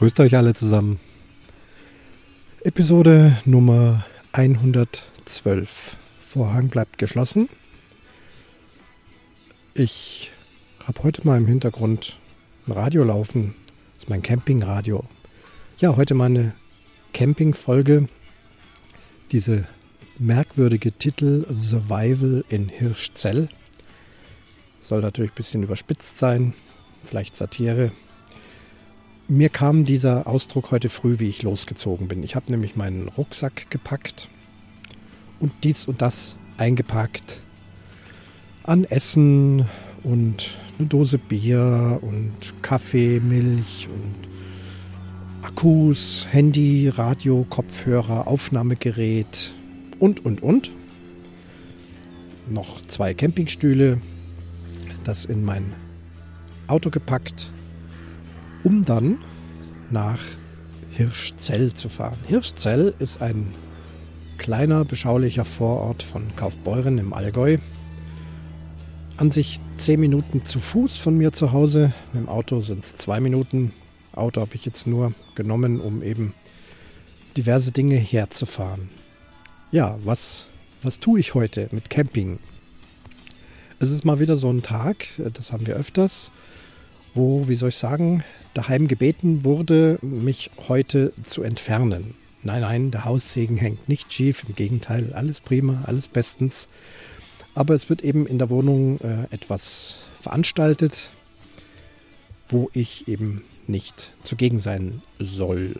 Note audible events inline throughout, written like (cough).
Grüßt euch alle zusammen. Episode Nummer 112. Vorhang bleibt geschlossen. Ich habe heute mal im Hintergrund ein Radio laufen. Das ist mein Campingradio. Ja, heute mal eine Campingfolge. Diese merkwürdige Titel Survival in Hirschzell. Soll natürlich ein bisschen überspitzt sein, vielleicht Satire. Mir kam dieser Ausdruck heute früh, wie ich losgezogen bin. Ich habe nämlich meinen Rucksack gepackt und dies und das eingepackt an Essen und eine Dose Bier und Kaffee, Milch und Akkus, Handy, Radio, Kopfhörer, Aufnahmegerät und, und, und. Noch zwei Campingstühle, das in mein Auto gepackt um dann nach Hirschzell zu fahren. Hirschzell ist ein kleiner, beschaulicher Vorort von Kaufbeuren im Allgäu. An sich zehn Minuten zu Fuß von mir zu Hause. Mit dem Auto sind es zwei Minuten. Auto habe ich jetzt nur genommen, um eben diverse Dinge herzufahren. Ja, was, was tue ich heute mit Camping? Es ist mal wieder so ein Tag, das haben wir öfters, wo, wie soll ich sagen, daheim gebeten wurde, mich heute zu entfernen. Nein, nein, der Haussegen hängt nicht schief, im Gegenteil, alles prima, alles bestens. Aber es wird eben in der Wohnung äh, etwas veranstaltet, wo ich eben nicht zugegen sein soll.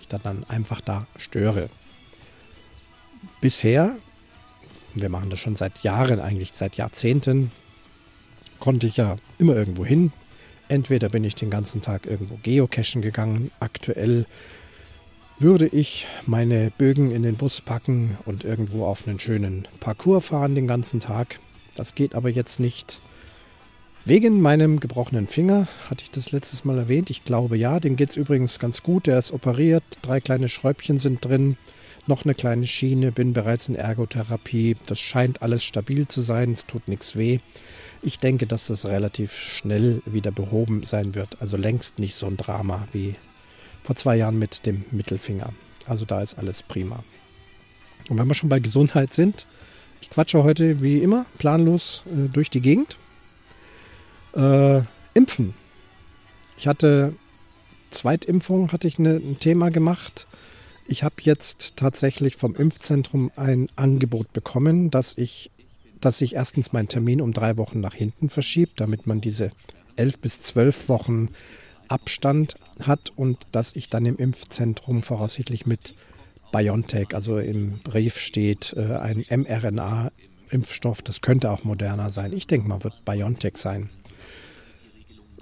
Ich dann einfach da störe. Bisher, wir machen das schon seit Jahren, eigentlich seit Jahrzehnten, konnte ich ja immer irgendwo hin, Entweder bin ich den ganzen Tag irgendwo geocachen gegangen. Aktuell würde ich meine Bögen in den Bus packen und irgendwo auf einen schönen Parcours fahren den ganzen Tag. Das geht aber jetzt nicht. Wegen meinem gebrochenen Finger, hatte ich das letztes Mal erwähnt. Ich glaube ja, dem geht es übrigens ganz gut. Der ist operiert, drei kleine Schräubchen sind drin, noch eine kleine Schiene, bin bereits in Ergotherapie. Das scheint alles stabil zu sein, es tut nichts weh. Ich denke, dass das relativ schnell wieder behoben sein wird. Also längst nicht so ein Drama wie vor zwei Jahren mit dem Mittelfinger. Also da ist alles prima. Und wenn wir schon bei Gesundheit sind, ich quatsche heute wie immer planlos äh, durch die Gegend. Äh, Impfen. Ich hatte Zweitimpfung, hatte ich eine, ein Thema gemacht. Ich habe jetzt tatsächlich vom Impfzentrum ein Angebot bekommen, dass ich dass sich erstens mein Termin um drei Wochen nach hinten verschiebt, damit man diese elf bis zwölf Wochen Abstand hat und dass ich dann im Impfzentrum voraussichtlich mit BioNTech, also im Brief steht äh, ein mRNA-Impfstoff, das könnte auch moderner sein. Ich denke mal, wird BioNTech sein.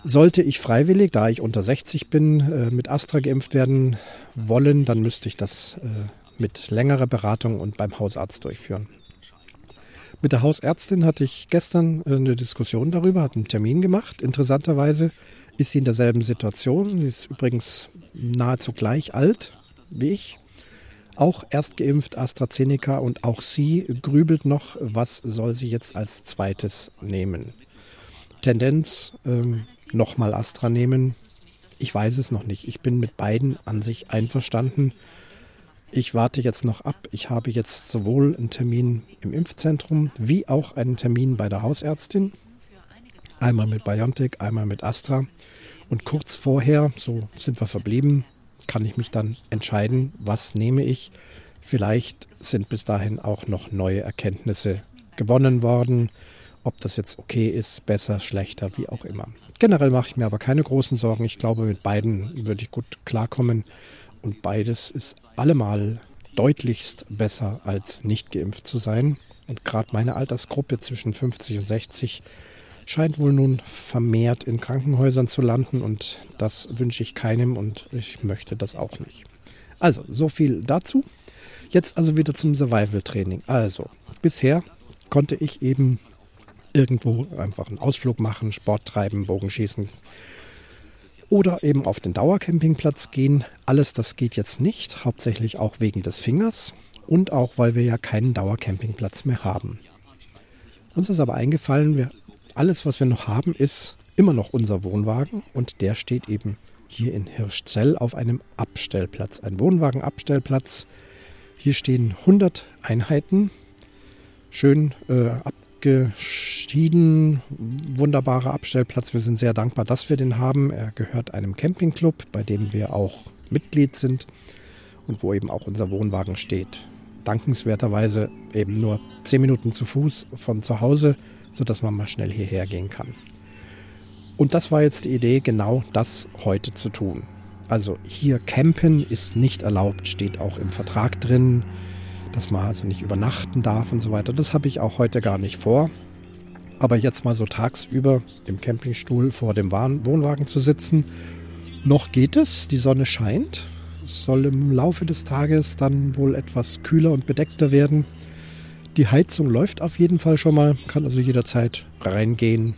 Sollte ich freiwillig, da ich unter 60 bin, äh, mit Astra geimpft werden wollen, dann müsste ich das äh, mit längerer Beratung und beim Hausarzt durchführen. Mit der Hausärztin hatte ich gestern eine Diskussion darüber, hat einen Termin gemacht. Interessanterweise ist sie in derselben Situation. Sie ist übrigens nahezu gleich alt wie ich. Auch erst geimpft AstraZeneca und auch sie grübelt noch, was soll sie jetzt als zweites nehmen. Tendenz ähm, nochmal Astra nehmen. Ich weiß es noch nicht. Ich bin mit beiden an sich einverstanden. Ich warte jetzt noch ab. Ich habe jetzt sowohl einen Termin im Impfzentrum wie auch einen Termin bei der Hausärztin. Einmal mit BioNTech, einmal mit Astra. Und kurz vorher, so sind wir verblieben, kann ich mich dann entscheiden, was nehme ich. Vielleicht sind bis dahin auch noch neue Erkenntnisse gewonnen worden. Ob das jetzt okay ist, besser, schlechter, wie auch immer. Generell mache ich mir aber keine großen Sorgen. Ich glaube, mit beiden würde ich gut klarkommen. Und beides ist allemal deutlichst besser als nicht geimpft zu sein. Und gerade meine Altersgruppe zwischen 50 und 60 scheint wohl nun vermehrt in Krankenhäusern zu landen und das wünsche ich keinem und ich möchte das auch nicht. Also, so viel dazu. Jetzt also wieder zum Survival-Training. Also, bisher konnte ich eben irgendwo einfach einen Ausflug machen, Sport treiben, Bogenschießen, oder eben auf den Dauercampingplatz gehen. Alles das geht jetzt nicht, hauptsächlich auch wegen des Fingers und auch weil wir ja keinen Dauercampingplatz mehr haben. Uns ist aber eingefallen, wir, alles was wir noch haben, ist immer noch unser Wohnwagen und der steht eben hier in Hirschzell auf einem Abstellplatz, ein Wohnwagenabstellplatz. Hier stehen 100 Einheiten, schön äh, abgeschieden, wunderbarer Abstellplatz. Wir sind sehr dankbar, dass wir den haben. Er gehört einem Campingclub, bei dem wir auch Mitglied sind und wo eben auch unser Wohnwagen steht. Dankenswerterweise eben nur 10 Minuten zu Fuß von zu Hause, sodass man mal schnell hierher gehen kann. Und das war jetzt die Idee, genau das heute zu tun. Also hier campen ist nicht erlaubt, steht auch im Vertrag drin, dass man also nicht übernachten darf und so weiter. Das habe ich auch heute gar nicht vor. Aber jetzt mal so tagsüber im Campingstuhl vor dem Wohnwagen zu sitzen, noch geht es, die Sonne scheint. Es soll im Laufe des Tages dann wohl etwas kühler und bedeckter werden. Die Heizung läuft auf jeden Fall schon mal, kann also jederzeit reingehen,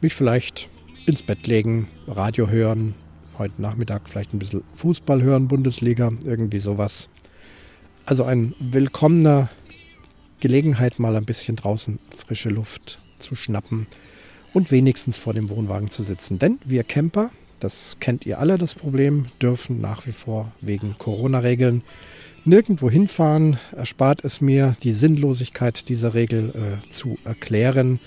mich vielleicht ins Bett legen, Radio hören, heute Nachmittag vielleicht ein bisschen Fußball hören, Bundesliga, irgendwie sowas. Also ein willkommener Gelegenheit, mal ein bisschen draußen frische Luft zu schnappen und wenigstens vor dem Wohnwagen zu sitzen. Denn wir Camper, das kennt ihr alle, das Problem, dürfen nach wie vor wegen Corona-Regeln nirgendwo hinfahren. Erspart es mir, die Sinnlosigkeit dieser Regel äh, zu erklären.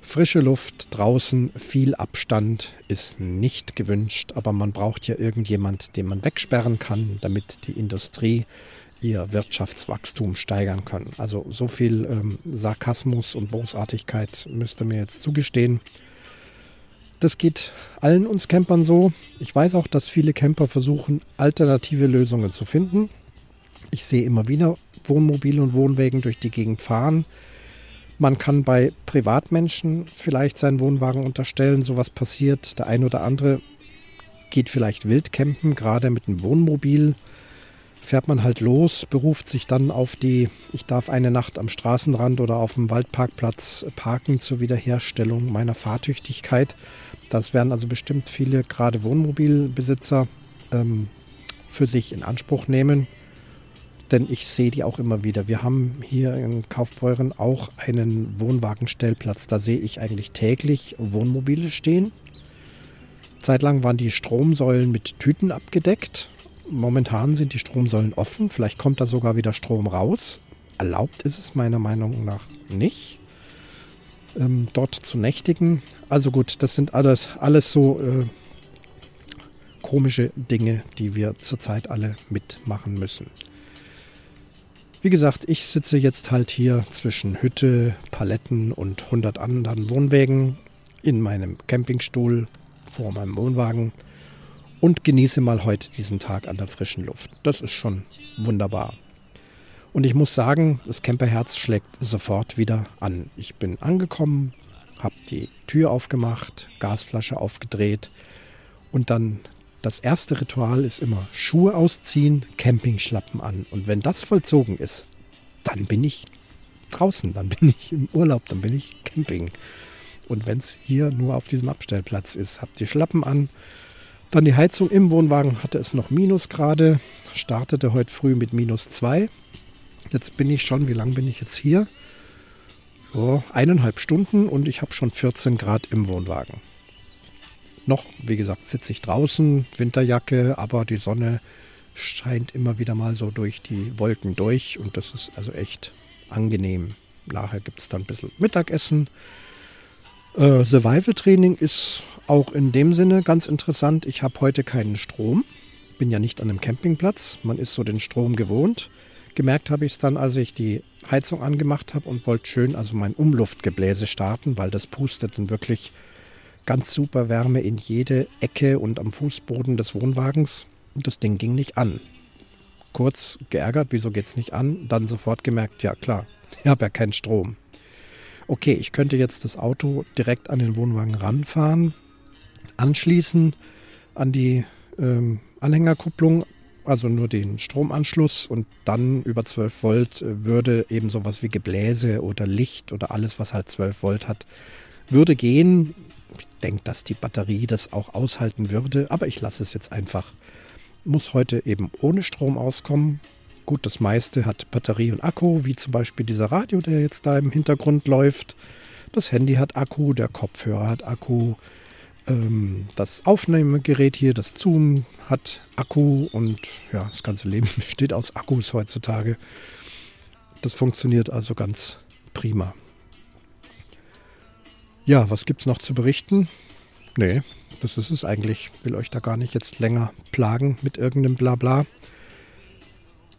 Frische Luft draußen, viel Abstand ist nicht gewünscht, aber man braucht ja irgendjemand, den man wegsperren kann, damit die Industrie ihr Wirtschaftswachstum steigern kann. Also so viel ähm, Sarkasmus und Bosartigkeit müsste mir jetzt zugestehen. Das geht allen uns Campern so. Ich weiß auch, dass viele Camper versuchen, alternative Lösungen zu finden. Ich sehe immer wieder Wohnmobile und Wohnwägen durch die Gegend fahren. Man kann bei Privatmenschen vielleicht seinen Wohnwagen unterstellen, sowas passiert. Der ein oder andere geht vielleicht wild campen, gerade mit einem Wohnmobil. Fährt man halt los, beruft sich dann auf die, ich darf eine Nacht am Straßenrand oder auf dem Waldparkplatz parken zur Wiederherstellung meiner Fahrtüchtigkeit. Das werden also bestimmt viele, gerade Wohnmobilbesitzer, ähm, für sich in Anspruch nehmen. Denn ich sehe die auch immer wieder. Wir haben hier in Kaufbeuren auch einen Wohnwagenstellplatz. Da sehe ich eigentlich täglich Wohnmobile stehen. Zeitlang waren die Stromsäulen mit Tüten abgedeckt. Momentan sind die Stromsäulen offen. Vielleicht kommt da sogar wieder Strom raus. Erlaubt ist es meiner Meinung nach nicht ähm, dort zu nächtigen. Also gut, das sind alles, alles so äh, komische Dinge, die wir zurzeit alle mitmachen müssen. Wie gesagt, ich sitze jetzt halt hier zwischen Hütte, Paletten und 100 anderen Wohnwägen in meinem Campingstuhl vor meinem Wohnwagen und genieße mal heute diesen Tag an der frischen Luft. Das ist schon wunderbar. Und ich muss sagen, das Camperherz schlägt sofort wieder an. Ich bin angekommen, habe die Tür aufgemacht, Gasflasche aufgedreht und dann das erste Ritual ist immer Schuhe ausziehen, Campingschlappen an. Und wenn das vollzogen ist, dann bin ich draußen, dann bin ich im Urlaub, dann bin ich Camping. Und wenn es hier nur auf diesem Abstellplatz ist, habt die Schlappen an. Dann die Heizung im Wohnwagen hatte es noch Minusgrade, startete heute früh mit minus zwei. Jetzt bin ich schon, wie lange bin ich jetzt hier? Oh, eineinhalb Stunden und ich habe schon 14 Grad im Wohnwagen. Noch, wie gesagt, sitze ich draußen, Winterjacke, aber die Sonne scheint immer wieder mal so durch die Wolken durch und das ist also echt angenehm. Nachher gibt es dann ein bisschen Mittagessen. Äh, Survival Training ist auch in dem Sinne ganz interessant. Ich habe heute keinen Strom, bin ja nicht an einem Campingplatz. Man ist so den Strom gewohnt. Gemerkt habe ich es dann, als ich die Heizung angemacht habe und wollte schön also mein Umluftgebläse starten, weil das pustet dann wirklich ganz super Wärme in jede Ecke und am Fußboden des Wohnwagens. Und das Ding ging nicht an. Kurz geärgert, wieso geht es nicht an? Dann sofort gemerkt, ja klar, ich habe ja keinen Strom. Okay, ich könnte jetzt das Auto direkt an den Wohnwagen ranfahren, anschließen an die ähm, Anhängerkupplung, also nur den Stromanschluss und dann über 12 Volt äh, würde eben sowas wie Gebläse oder Licht oder alles, was halt 12 Volt hat, würde gehen. Ich denke, dass die Batterie das auch aushalten würde, aber ich lasse es jetzt einfach. Muss heute eben ohne Strom auskommen. Gut, das meiste hat Batterie und Akku, wie zum Beispiel dieser Radio, der jetzt da im Hintergrund läuft. Das Handy hat Akku, der Kopfhörer hat Akku, Ähm, das Aufnahmegerät hier, das Zoom, hat Akku und ja, das ganze Leben (laughs) besteht aus Akkus heutzutage. Das funktioniert also ganz prima. Ja, was gibt es noch zu berichten? Nee, das ist es eigentlich. Ich will euch da gar nicht jetzt länger plagen mit irgendeinem Blabla.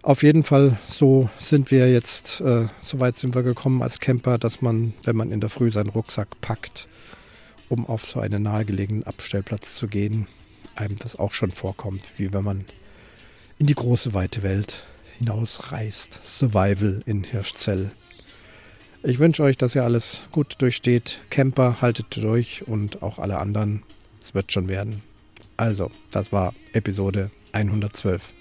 Auf jeden Fall, so sind wir jetzt, äh, so weit sind wir gekommen als Camper, dass man, wenn man in der Früh seinen Rucksack packt, um auf so einen nahegelegenen Abstellplatz zu gehen, einem das auch schon vorkommt, wie wenn man in die große weite Welt hinausreist. Survival in Hirschzell. Ich wünsche euch, dass ihr alles gut durchsteht. Camper, haltet durch und auch alle anderen. Es wird schon werden. Also, das war Episode 112.